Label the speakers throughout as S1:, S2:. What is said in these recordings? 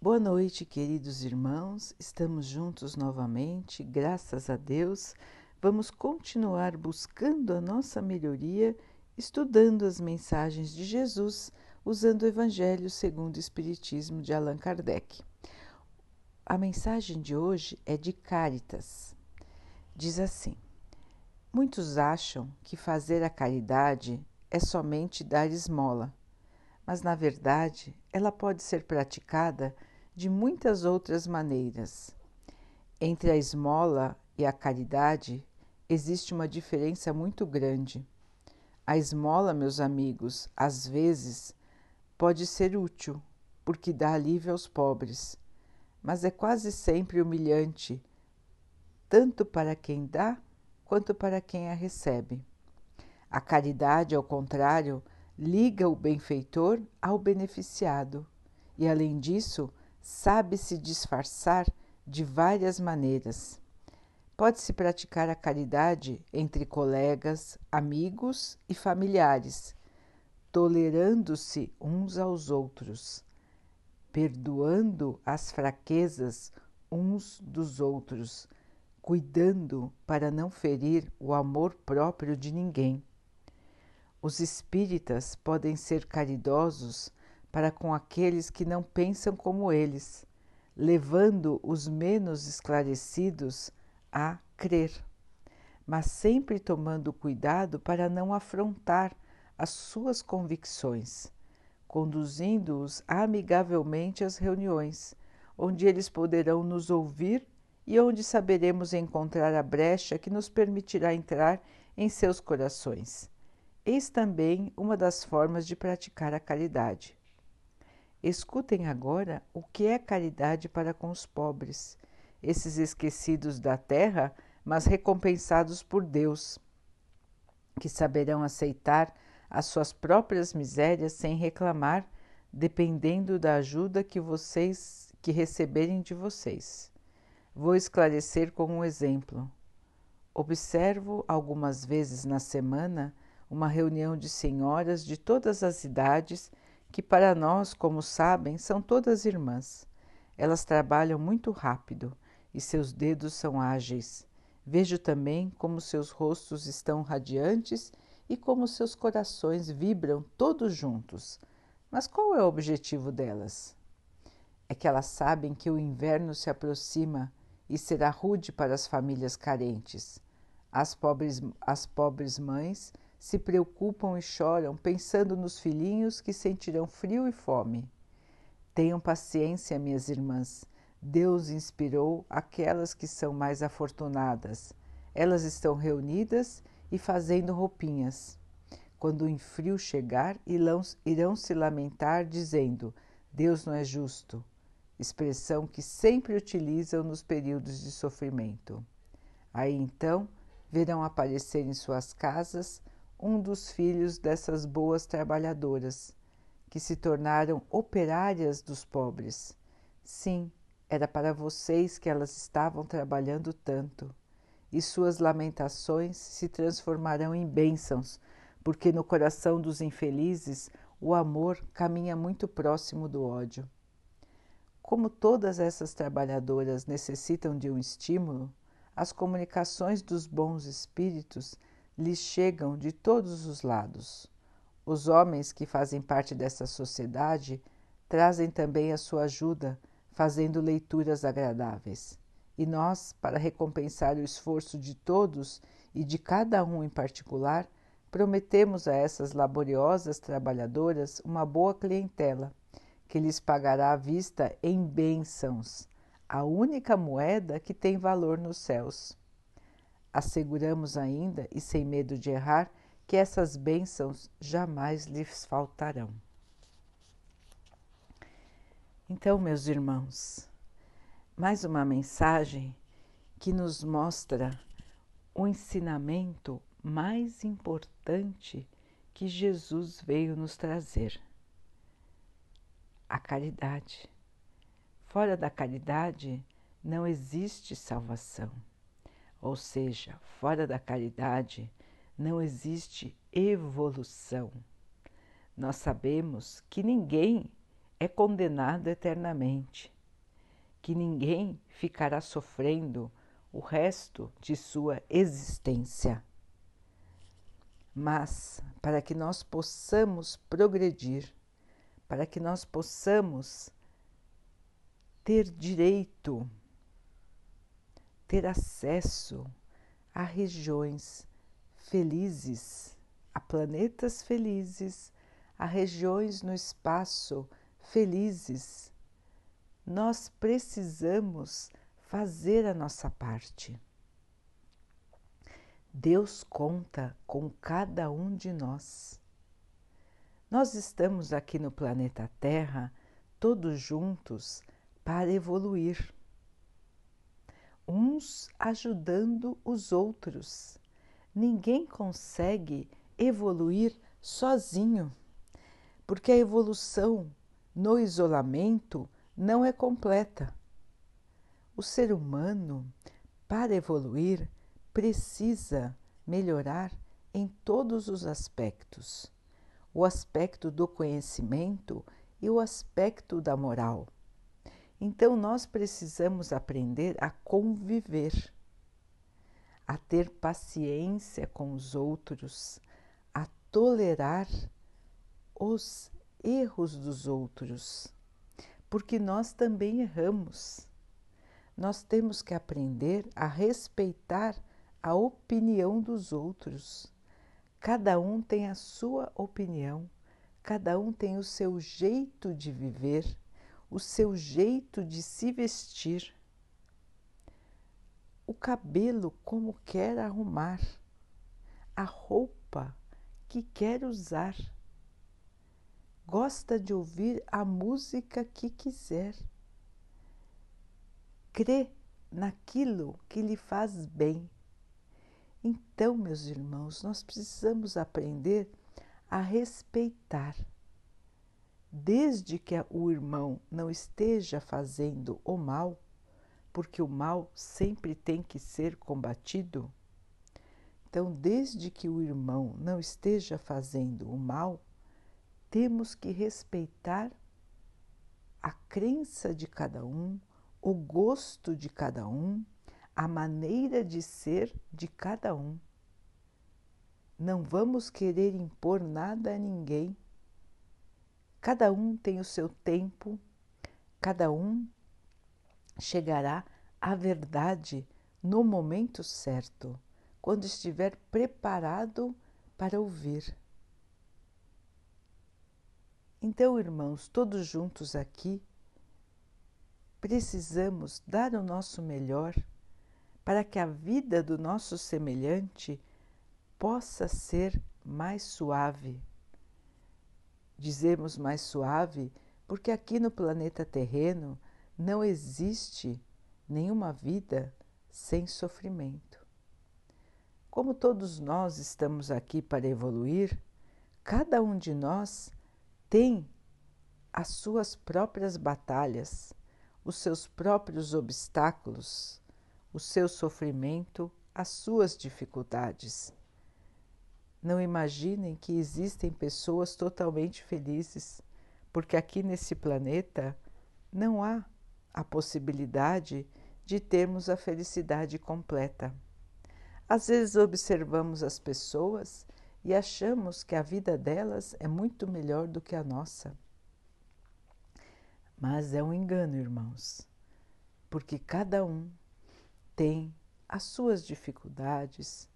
S1: Boa noite, queridos irmãos. Estamos juntos novamente, graças a Deus. Vamos continuar buscando a nossa melhoria, estudando as mensagens de Jesus, usando o Evangelho segundo o Espiritismo de Allan Kardec. A mensagem de hoje é de Caritas. Diz assim: Muitos acham que fazer a caridade é somente dar esmola, mas na verdade ela pode ser praticada de muitas outras maneiras. Entre a esmola e a caridade existe uma diferença muito grande. A esmola, meus amigos, às vezes pode ser útil, porque dá alívio aos pobres, mas é quase sempre humilhante, tanto para quem dá quanto para quem a recebe. A caridade, ao contrário, liga o benfeitor ao beneficiado e, além disso, sabe se disfarçar de várias maneiras. Pode-se praticar a caridade entre colegas, amigos e familiares, tolerando-se uns aos outros, perdoando as fraquezas uns dos outros, cuidando para não ferir o amor próprio de ninguém. Os espíritas podem ser caridosos para com aqueles que não pensam como eles, levando os menos esclarecidos a crer, mas sempre tomando cuidado para não afrontar as suas convicções, conduzindo-os amigavelmente às reuniões, onde eles poderão nos ouvir e onde saberemos encontrar a brecha que nos permitirá entrar em seus corações. Eis também uma das formas de praticar a caridade. Escutem agora o que é caridade para com os pobres, esses esquecidos da terra, mas recompensados por Deus, que saberão aceitar as suas próprias misérias sem reclamar, dependendo da ajuda que vocês que receberem de vocês. Vou esclarecer com um exemplo. Observo algumas vezes na semana uma reunião de senhoras de todas as idades que para nós, como sabem, são todas irmãs. Elas trabalham muito rápido e seus dedos são ágeis. Vejo também como seus rostos estão radiantes e como seus corações vibram todos juntos. Mas qual é o objetivo delas? É que elas sabem que o inverno se aproxima e será rude para as famílias carentes. As pobres, as pobres mães se preocupam e choram pensando nos filhinhos que sentirão frio e fome. Tenham paciência, minhas irmãs. Deus inspirou aquelas que são mais afortunadas. Elas estão reunidas e fazendo roupinhas. Quando o frio chegar, irão, se lamentar, dizendo: Deus não é justo, expressão que sempre utilizam nos períodos de sofrimento. Aí então verão aparecer em suas casas um dos filhos dessas boas trabalhadoras, que se tornaram operárias dos pobres. Sim, era para vocês que elas estavam trabalhando tanto, e suas lamentações se transformarão em bênçãos, porque no coração dos infelizes o amor caminha muito próximo do ódio. Como todas essas trabalhadoras necessitam de um estímulo, as comunicações dos bons espíritos lhes chegam de todos os lados. Os homens que fazem parte dessa sociedade trazem também a sua ajuda, fazendo leituras agradáveis. E nós, para recompensar o esforço de todos e de cada um em particular, prometemos a essas laboriosas trabalhadoras uma boa clientela, que lhes pagará à vista em bênçãos, a única moeda que tem valor nos céus. Asseguramos ainda, e sem medo de errar, que essas bênçãos jamais lhes faltarão. Então, meus irmãos, mais uma mensagem que nos mostra o ensinamento mais importante que Jesus veio nos trazer: a caridade. Fora da caridade não existe salvação. Ou seja, fora da caridade não existe evolução. Nós sabemos que ninguém é condenado eternamente, que ninguém ficará sofrendo o resto de sua existência. Mas para que nós possamos progredir, para que nós possamos ter direito, ter acesso a regiões felizes, a planetas felizes, a regiões no espaço felizes, nós precisamos fazer a nossa parte. Deus conta com cada um de nós. Nós estamos aqui no planeta Terra, todos juntos, para evoluir. Uns ajudando os outros. Ninguém consegue evoluir sozinho, porque a evolução no isolamento não é completa. O ser humano, para evoluir, precisa melhorar em todos os aspectos: o aspecto do conhecimento e o aspecto da moral. Então, nós precisamos aprender a conviver, a ter paciência com os outros, a tolerar os erros dos outros, porque nós também erramos. Nós temos que aprender a respeitar a opinião dos outros. Cada um tem a sua opinião, cada um tem o seu jeito de viver, o seu jeito de se vestir, o cabelo como quer arrumar, a roupa que quer usar. Gosta de ouvir a música que quiser. Crê naquilo que lhe faz bem então, meus irmãos, nós precisamos aprender a respeitar. Desde que o irmão não esteja fazendo o mal, porque o mal sempre tem que ser combatido. Então, desde que o irmão não esteja fazendo o mal, temos que respeitar a crença de cada um, o gosto de cada um a maneira de ser de cada um. Não vamos querer impor nada a ninguém. Cada um tem o seu tempo, cada um chegará à verdade no momento certo, quando estiver preparado para ouvir. Então, irmãos, todos juntos aqui, precisamos dar o nosso melhor para que a vida do nosso semelhante possa ser mais suave. Dizemos mais suave porque aqui no planeta terreno não existe nenhuma vida sem sofrimento. Como todos nós estamos aqui para evoluir, cada um de nós tem as suas próprias batalhas, os seus próprios obstáculos, o seu sofrimento, as suas dificuldades. Não imaginem que existem pessoas totalmente felizes, porque aqui nesse planeta não há a possibilidade de termos a felicidade completa. Às vezes observamos as pessoas e achamos que a vida delas é muito melhor do que a nossa. Mas é um engano, irmãos, porque cada um tem as suas dificuldades,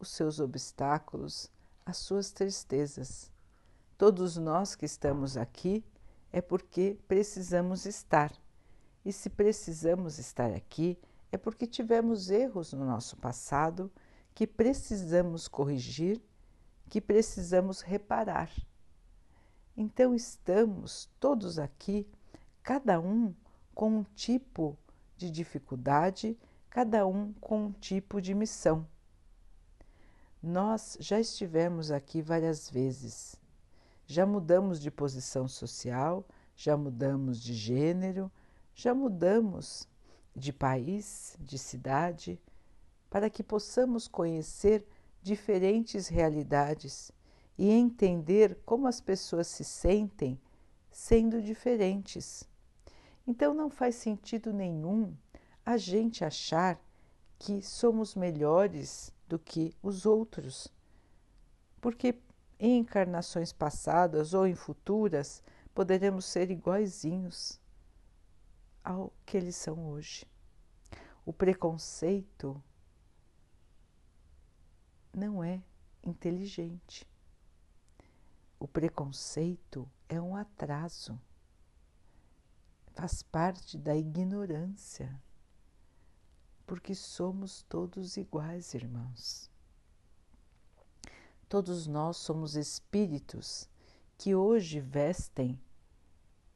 S1: os seus obstáculos, as suas tristezas. Todos nós que estamos aqui é porque precisamos estar. E se precisamos estar aqui, é porque tivemos erros no nosso passado que precisamos corrigir, que precisamos reparar. Então estamos todos aqui, cada um com um tipo de dificuldade cada um com um tipo de missão. Nós já estivemos aqui várias vezes, já mudamos de posição social, já mudamos de gênero, já mudamos de país, de cidade, para que possamos conhecer diferentes realidades e entender como as pessoas se sentem sendo diferentes. Então não faz sentido nenhum a gente achar que somos melhores do que os outros, porque em encarnações passadas ou em futuras poderemos ser iguaizinhos ao que eles são hoje. O preconceito não é inteligente. O preconceito é um atraso, faz parte da ignorância, porque somos todos iguais, irmãos. Todos nós somos espíritos que hoje vestem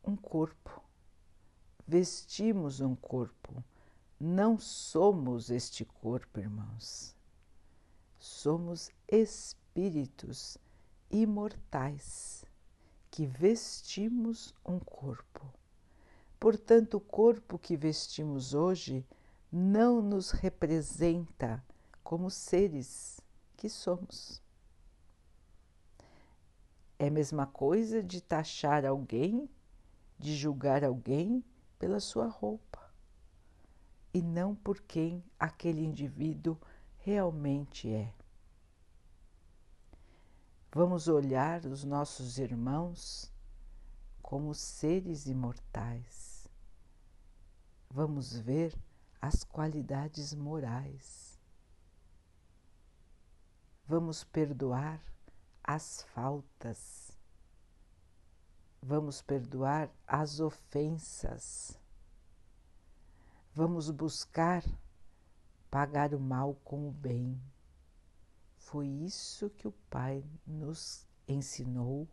S1: um corpo, vestimos um corpo, não somos este corpo, irmãos. Somos espíritos imortais que vestimos um corpo. Portanto, o corpo que vestimos hoje não nos representa como seres que somos. É a mesma coisa de taxar alguém, de julgar alguém pela sua roupa e não por quem aquele indivíduo realmente é. Vamos olhar os nossos irmãos como seres imortais. Vamos ver as qualidades morais. Vamos perdoar as faltas. Vamos perdoar as ofensas. Vamos buscar pagar o mal com o bem. Foi isso que o Pai nos ensinou,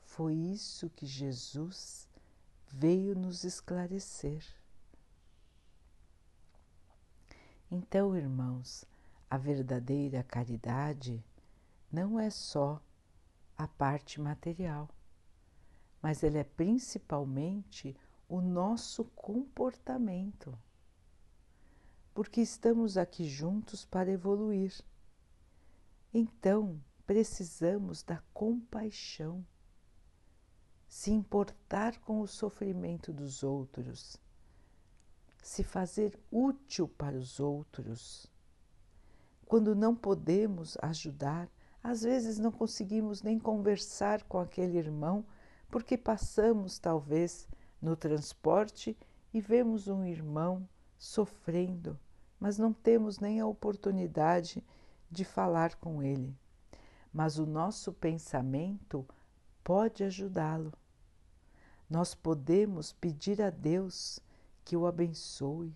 S1: foi isso que Jesus veio nos esclarecer. Então, irmãos, a verdadeira caridade não é só a parte material, mas ela é principalmente o nosso comportamento, porque estamos aqui juntos para evoluir. Então, precisamos da compaixão, se importar com o sofrimento dos outros, se fazer útil para os outros. Quando não podemos ajudar, às vezes não conseguimos nem conversar com aquele irmão, porque passamos talvez no transporte e vemos um irmão sofrendo, mas não temos nem a oportunidade de falar com ele, mas o nosso pensamento pode ajudá-lo. Nós podemos pedir a Deus que o abençoe,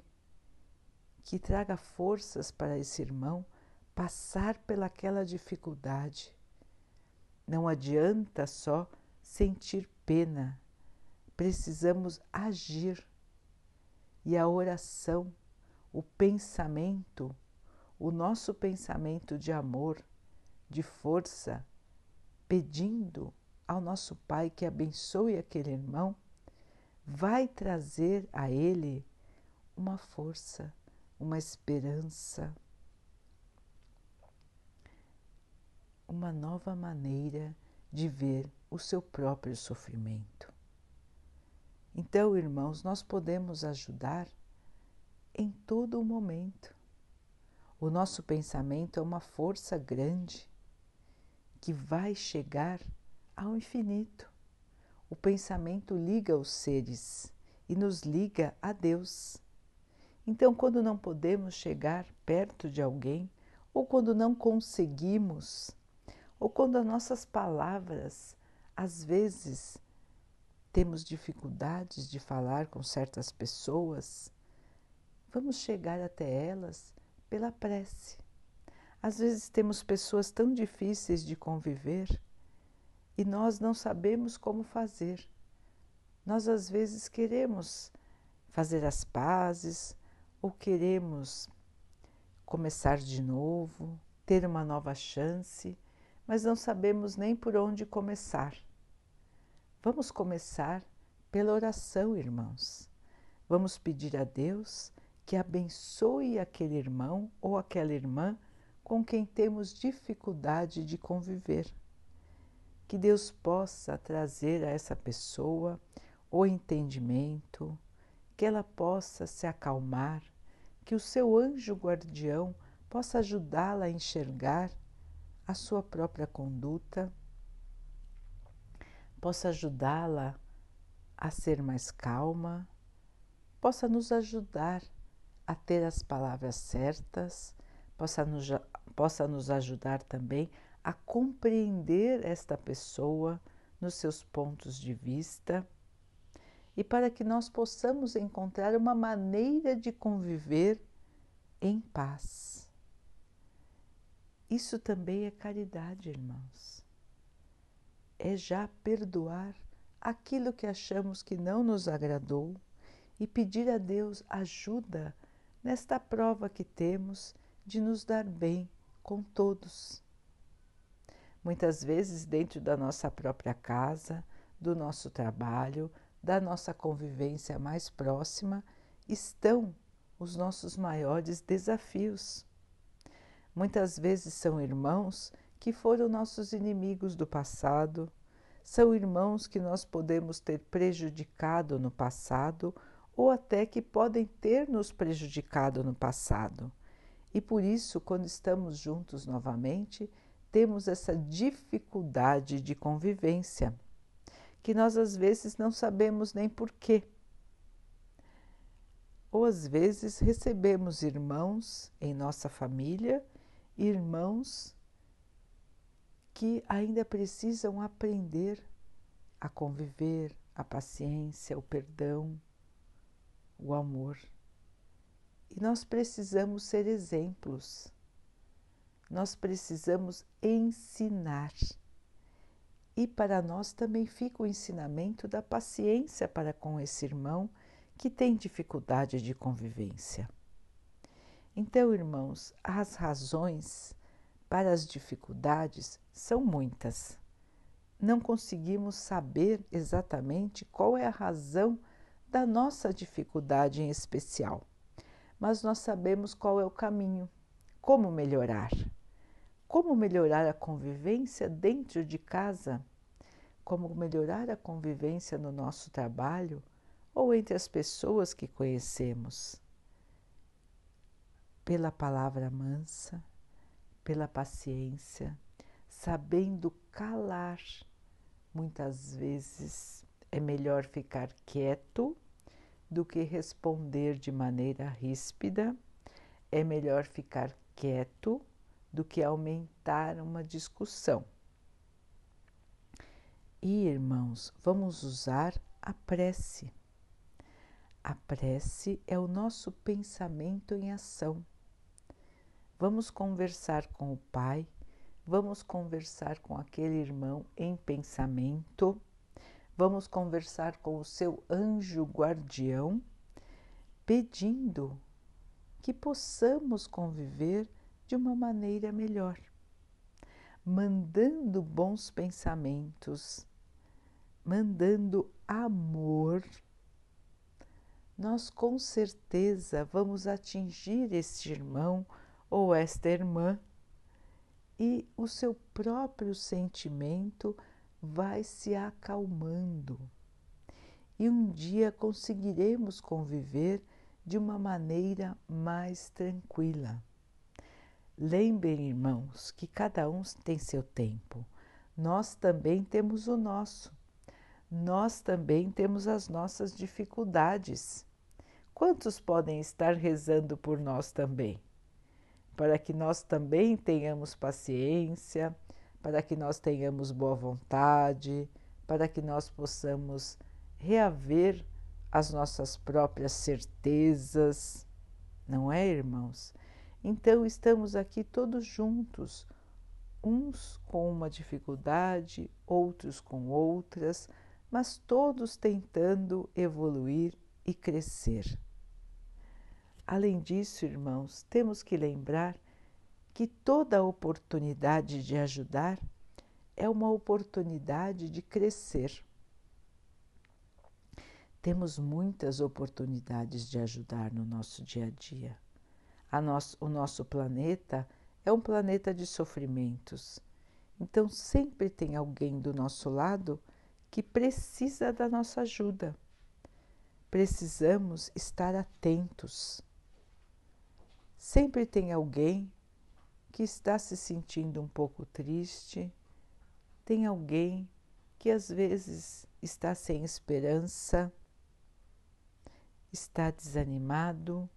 S1: que traga forças para esse irmão passar pelaquela dificuldade. Não adianta só sentir pena, precisamos agir. E a oração, o pensamento, o nosso pensamento de amor, de força, pedindo ao nosso Pai que abençoe aquele irmão, vai trazer a ele uma força, uma esperança, uma nova maneira de ver o seu próprio sofrimento. Então, irmãos, nós podemos ajudar em todo o momento. O nosso pensamento é uma força grande que vai chegar ao infinito. O pensamento liga os seres e nos liga a Deus. Então, quando não podemos chegar perto de alguém, ou quando não conseguimos, ou quando as nossas palavras, às vezes, temos dificuldades de falar com certas pessoas, vamos chegar até elas pela prece. Às vezes temos pessoas tão difíceis de conviver e nós não sabemos como fazer. Nós às vezes queremos fazer as pazes ou queremos começar de novo, ter uma nova chance, mas não sabemos nem por onde começar. Vamos começar pela oração, irmãos. Vamos pedir a Deus que abençoe aquele irmão ou aquela irmã com quem temos dificuldade de conviver. Que Deus possa trazer a essa pessoa o entendimento, que ela possa se acalmar, que o seu anjo guardião possa ajudá-la a enxergar a sua própria conduta, possa ajudá-la a ser mais calma, possa nos ajudar a ter as palavras certas, possa nos, possa nos ajudar também a compreender esta pessoa nos seus pontos de vista e para que nós possamos encontrar uma maneira de conviver em paz. Isso também é caridade, irmãos. É já perdoar aquilo que achamos que não nos agradou e pedir a Deus ajuda nesta prova que temos de nos dar bem com todos. Muitas vezes, dentro da nossa própria casa, do nosso trabalho, da nossa convivência mais próxima, estão os nossos maiores desafios. Muitas vezes são irmãos que foram nossos inimigos do passado, são irmãos que nós podemos ter prejudicado no passado ou até que podem ter nos prejudicado no passado. E por isso, quando estamos juntos novamente, temos essa dificuldade de convivência, que nós às vezes não sabemos nem porquê. Ou às vezes recebemos irmãos em nossa família, irmãos que ainda precisam aprender a conviver, a paciência, o perdão o amor. E nós precisamos ser exemplos, nós precisamos ensinar. E para nós também fica o ensinamento da paciência para com esse irmão que tem dificuldade de convivência. Então, irmãos, as razões para as dificuldades são muitas. Não conseguimos saber exatamente qual é a razão da nossa dificuldade em especial, mas nós sabemos qual é o caminho, como melhorar. Como melhorar a convivência dentro de casa, como melhorar a convivência no nosso trabalho ou entre as pessoas que conhecemos. Pela palavra mansa, pela paciência, sabendo calar muitas vezes é melhor ficar quieto do que responder de maneira ríspida, é melhor ficar quieto do que aumentar uma discussão. E irmãos, vamos usar a prece. A prece é o nosso pensamento em ação. Vamos conversar com o Pai, vamos conversar com aquele irmão em pensamento Vamos conversar com o seu anjo guardião, pedindo que possamos conviver de uma maneira melhor, mandando bons pensamentos, mandando amor. Nós com certeza vamos atingir este irmão ou esta irmã e o seu próprio sentimento vai se acalmando e um dia conseguiremos conviver de uma maneira mais tranquila. Lembrem, irmãos, que cada um tem seu tempo. Nós também temos o nosso. Nós também temos as nossas dificuldades. Quantos podem estar rezando por nós também? Para que nós também tenhamos paciência, para que nós tenhamos boa vontade, para que nós possamos reaver as nossas próprias certezas, não é, irmãos? Então estamos aqui todos juntos, uns com uma dificuldade, outros com outras, mas todos tentando evoluir e crescer. Além disso, irmãos, temos que lembrar que toda oportunidade de ajudar é uma oportunidade de crescer. Temos muitas oportunidades de ajudar no nosso dia a dia. Nosso, o nosso planeta é um planeta de sofrimentos Então sempre tem alguém do nosso lado que precisa da nossa ajuda. Precisamos estar atentos. Sempre tem alguém que está se sentindo um pouco triste, tem alguém que às vezes está sem esperança, está desanimado.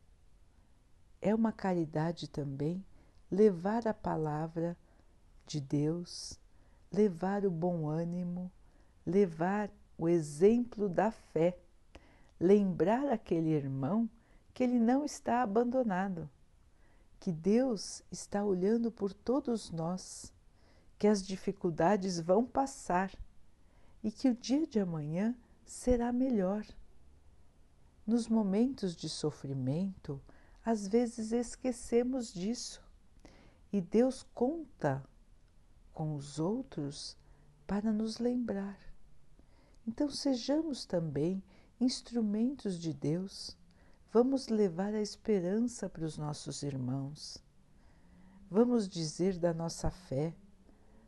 S1: É uma caridade também levar a palavra de Deus, levar o bom ânimo, levar o exemplo da fé, lembrar aquele irmão que ele não está abandonado, que Deus está olhando por todos nós, que as dificuldades vão passar e que o dia de amanhã será melhor. Nos momentos de sofrimento, às vezes esquecemos disso e Deus conta com os outros para nos lembrar. Então, sejamos também instrumentos de Deus. Vamos levar a esperança para os nossos irmãos. Vamos dizer da nossa fé,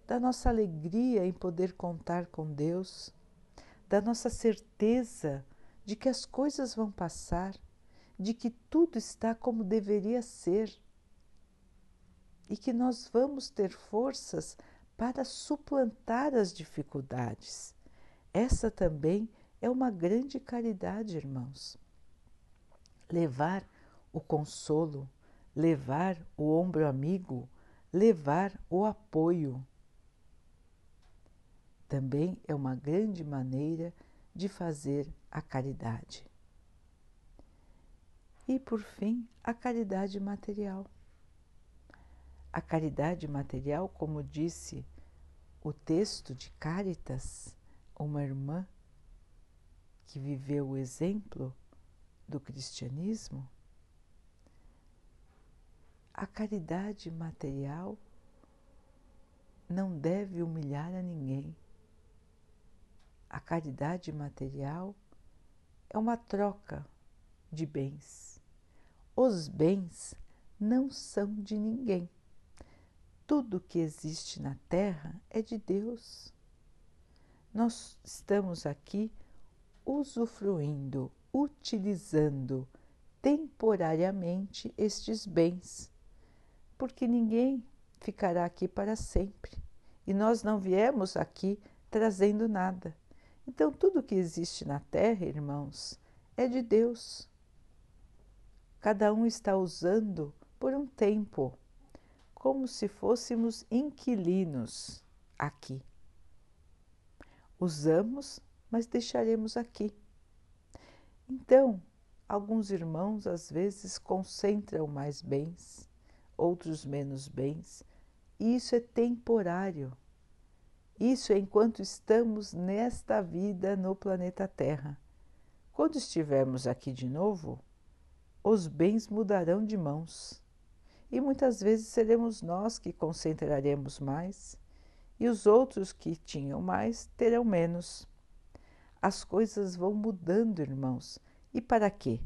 S1: da nossa alegria em poder contar com Deus, da nossa certeza de que as coisas vão passar, de que tudo está como deveria ser e que nós vamos ter forças para suplantar as dificuldades. Essa também é uma grande caridade, irmãos. Levar o consolo, levar o ombro amigo, levar o apoio. Também é uma grande maneira de fazer a caridade. E por fim, a caridade material. A caridade material, como disse o texto de Caritas, uma irmã que viveu o exemplo do cristianismo, a caridade material não deve humilhar a ninguém. A caridade material é uma troca de bens. Os bens não são de ninguém. Tudo que existe na Terra é de Deus. Nós estamos aqui usufruindo, utilizando temporariamente estes bens, porque ninguém ficará aqui para sempre e nós não viemos aqui trazendo nada. Então, tudo que existe na Terra, irmãos, é de Deus. Cada um está usando por um tempo como se fôssemos inquilinos aqui. Usamos, mas deixaremos aqui. Então, alguns irmãos às vezes concentram mais bens, outros menos bens, e isso é temporário. Isso é enquanto estamos nesta vida no planeta Terra. Quando estivermos aqui de novo, os bens mudarão de mãos e muitas vezes seremos nós que concentraremos mais e os outros que tinham mais terão menos. As coisas vão mudando, irmãos. E para quê?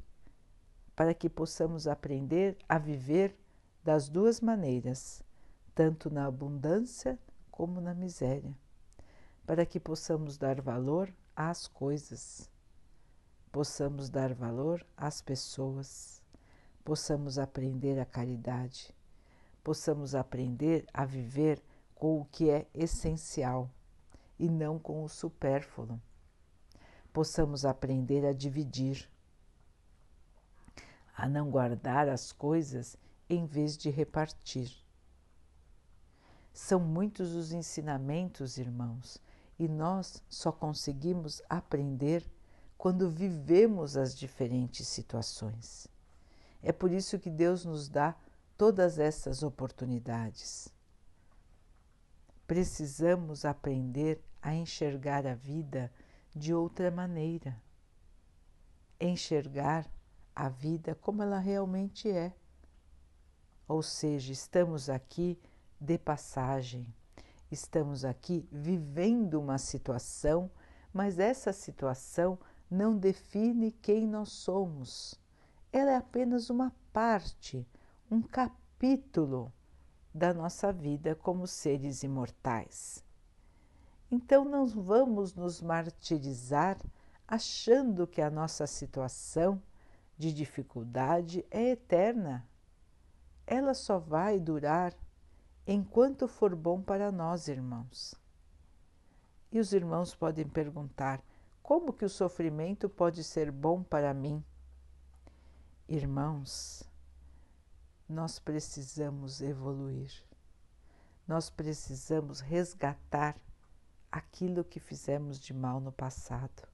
S1: Para que possamos aprender a viver das duas maneiras, tanto na abundância como na miséria, para que possamos dar valor às coisas, possamos dar valor às pessoas possamos aprender a caridade, possamos aprender a viver com o que é essencial e não com o supérfluo. Possamos aprender a dividir, a não guardar as coisas em vez de repartir. São muitos os ensinamentos, irmãos, e nós só conseguimos aprender quando vivemos as diferentes situações. É por isso que Deus nos dá todas essas oportunidades. Precisamos aprender a enxergar a vida de outra maneira. Enxergar a vida como ela realmente é. Ou seja, estamos aqui de passagem, estamos aqui vivendo uma situação, mas essa situação não define quem nós somos ela é apenas uma parte, um capítulo da nossa vida como seres imortais. Então não vamos nos martirizar achando que a nossa situação de dificuldade é eterna. Ela só vai durar enquanto for bom para nós, irmãos. E os irmãos podem perguntar: como que o sofrimento pode ser bom para mim? Irmãos, nós precisamos evoluir, nós precisamos resgatar aquilo que fizemos de mal no passado.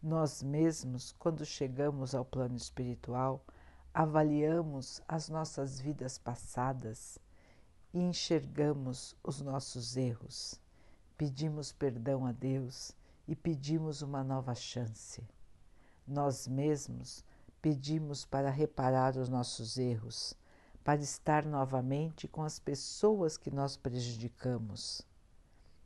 S1: Nós mesmos, quando chegamos ao plano espiritual, avaliamos as nossas vidas passadas e enxergamos os nossos erros, pedimos perdão a Deus e pedimos uma nova chance. Nós mesmos pedimos para reparar os nossos erros, para estar novamente com as pessoas que nós prejudicamos.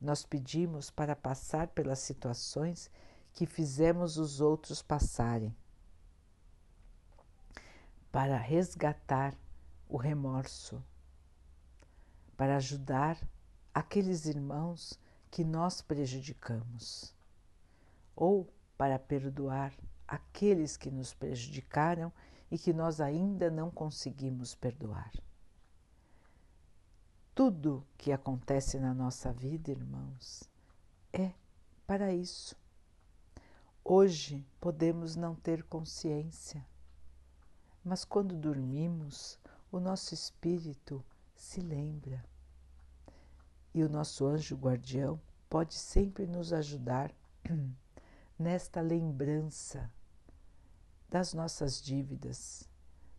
S1: Nós pedimos para passar pelas situações que fizemos os outros passarem, para resgatar o remorso, para ajudar aqueles irmãos que nós prejudicamos, ou para perdoar aqueles que nos prejudicaram e que nós ainda não conseguimos perdoar. Tudo que acontece na nossa vida, irmãos, é para isso. Hoje podemos não ter consciência, mas quando dormimos, o nosso espírito se lembra. E o nosso anjo guardião pode sempre nos ajudar nesta lembrança das nossas dívidas,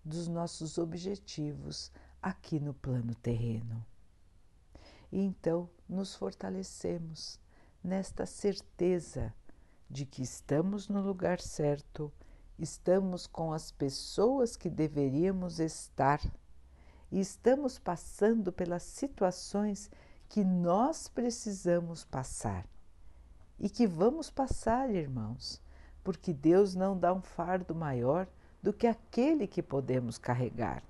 S1: dos nossos objetivos aqui no plano terreno. E então nos fortalecemos nesta certeza de que estamos no lugar certo, estamos com as pessoas que deveríamos estar e estamos passando pelas situações que nós precisamos passar e que vamos passar, irmãos, porque Deus não dá um fardo maior do que aquele que podemos carregar.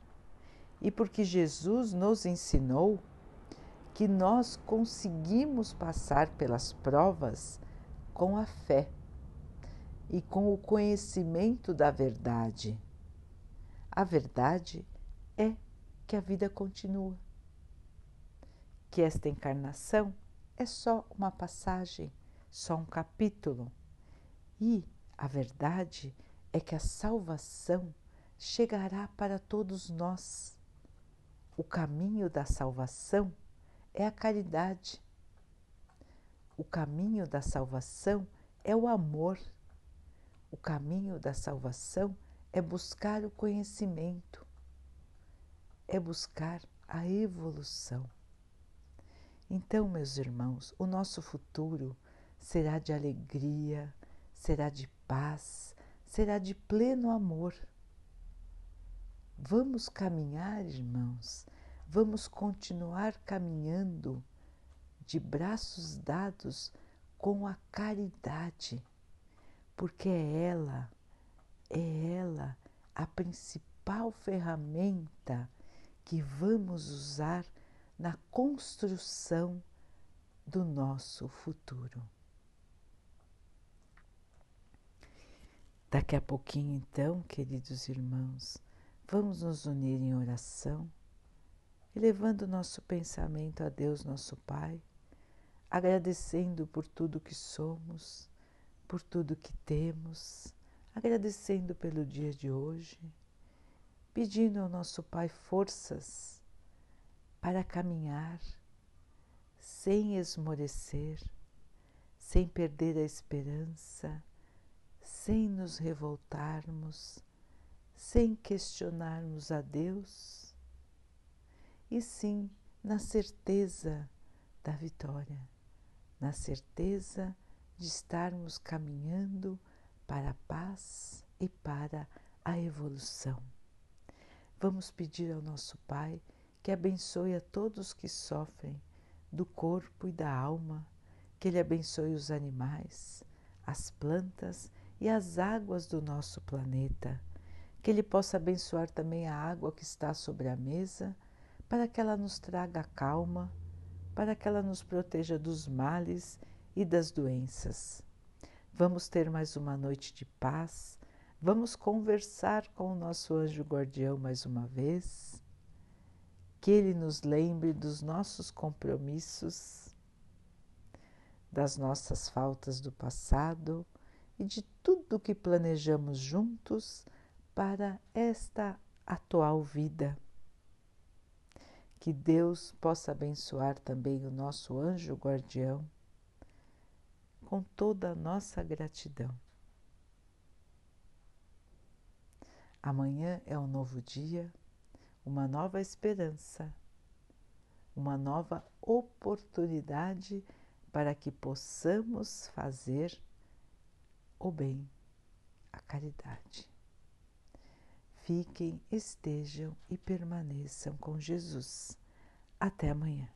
S1: E porque Jesus nos ensinou que nós conseguimos passar pelas provas com a fé e com o conhecimento da verdade. A verdade é que a vida continua, que esta encarnação é só uma passagem, só um capítulo e a verdade é que a salvação chegará para todos nós. O caminho da salvação é a caridade. O caminho da salvação é o amor. O caminho da salvação é buscar o conhecimento, é buscar a evolução. Então, meus irmãos, o nosso futuro será de alegria, será de paz, será de pleno amor. Vamos caminhar, irmãos, vamos continuar caminhando de braços dados com a caridade, porque é ela, é ela a principal ferramenta que vamos usar na construção do nosso futuro. Daqui a pouquinho, então, queridos irmãos, vamos nos unir em oração, elevando nosso pensamento a Deus, nosso Pai, agradecendo por tudo que somos, por tudo que temos, agradecendo pelo dia de hoje, pedindo ao nosso Pai forças para caminhar sem esmorecer, sem perder a esperança sem nos revoltarmos, sem questionarmos a Deus, e sim na certeza da vitória, na certeza de estarmos caminhando para a paz e para a evolução. Vamos pedir ao nosso Pai que abençoe a todos que sofrem do corpo e da alma, que Ele abençoe os animais, as plantas e as águas do nosso planeta, que Ele possa abençoar também a água que está sobre a mesa, para que ela nos traga calma, para que ela nos proteja dos males e das doenças. Vamos ter mais uma noite de paz, vamos conversar com o nosso anjo guardião mais uma vez, que ele nos lembre dos nossos compromissos, das nossas faltas do passado e de tudo que planejamos juntos para esta atual vida. Que Deus possa abençoar também o nosso anjo guardião com toda a nossa gratidão. Amanhã é um novo dia, uma nova esperança, uma nova oportunidade para que possamos fazer o bem, a caridade. Fiquem, estejam e permaneçam com Jesus. Até amanhã.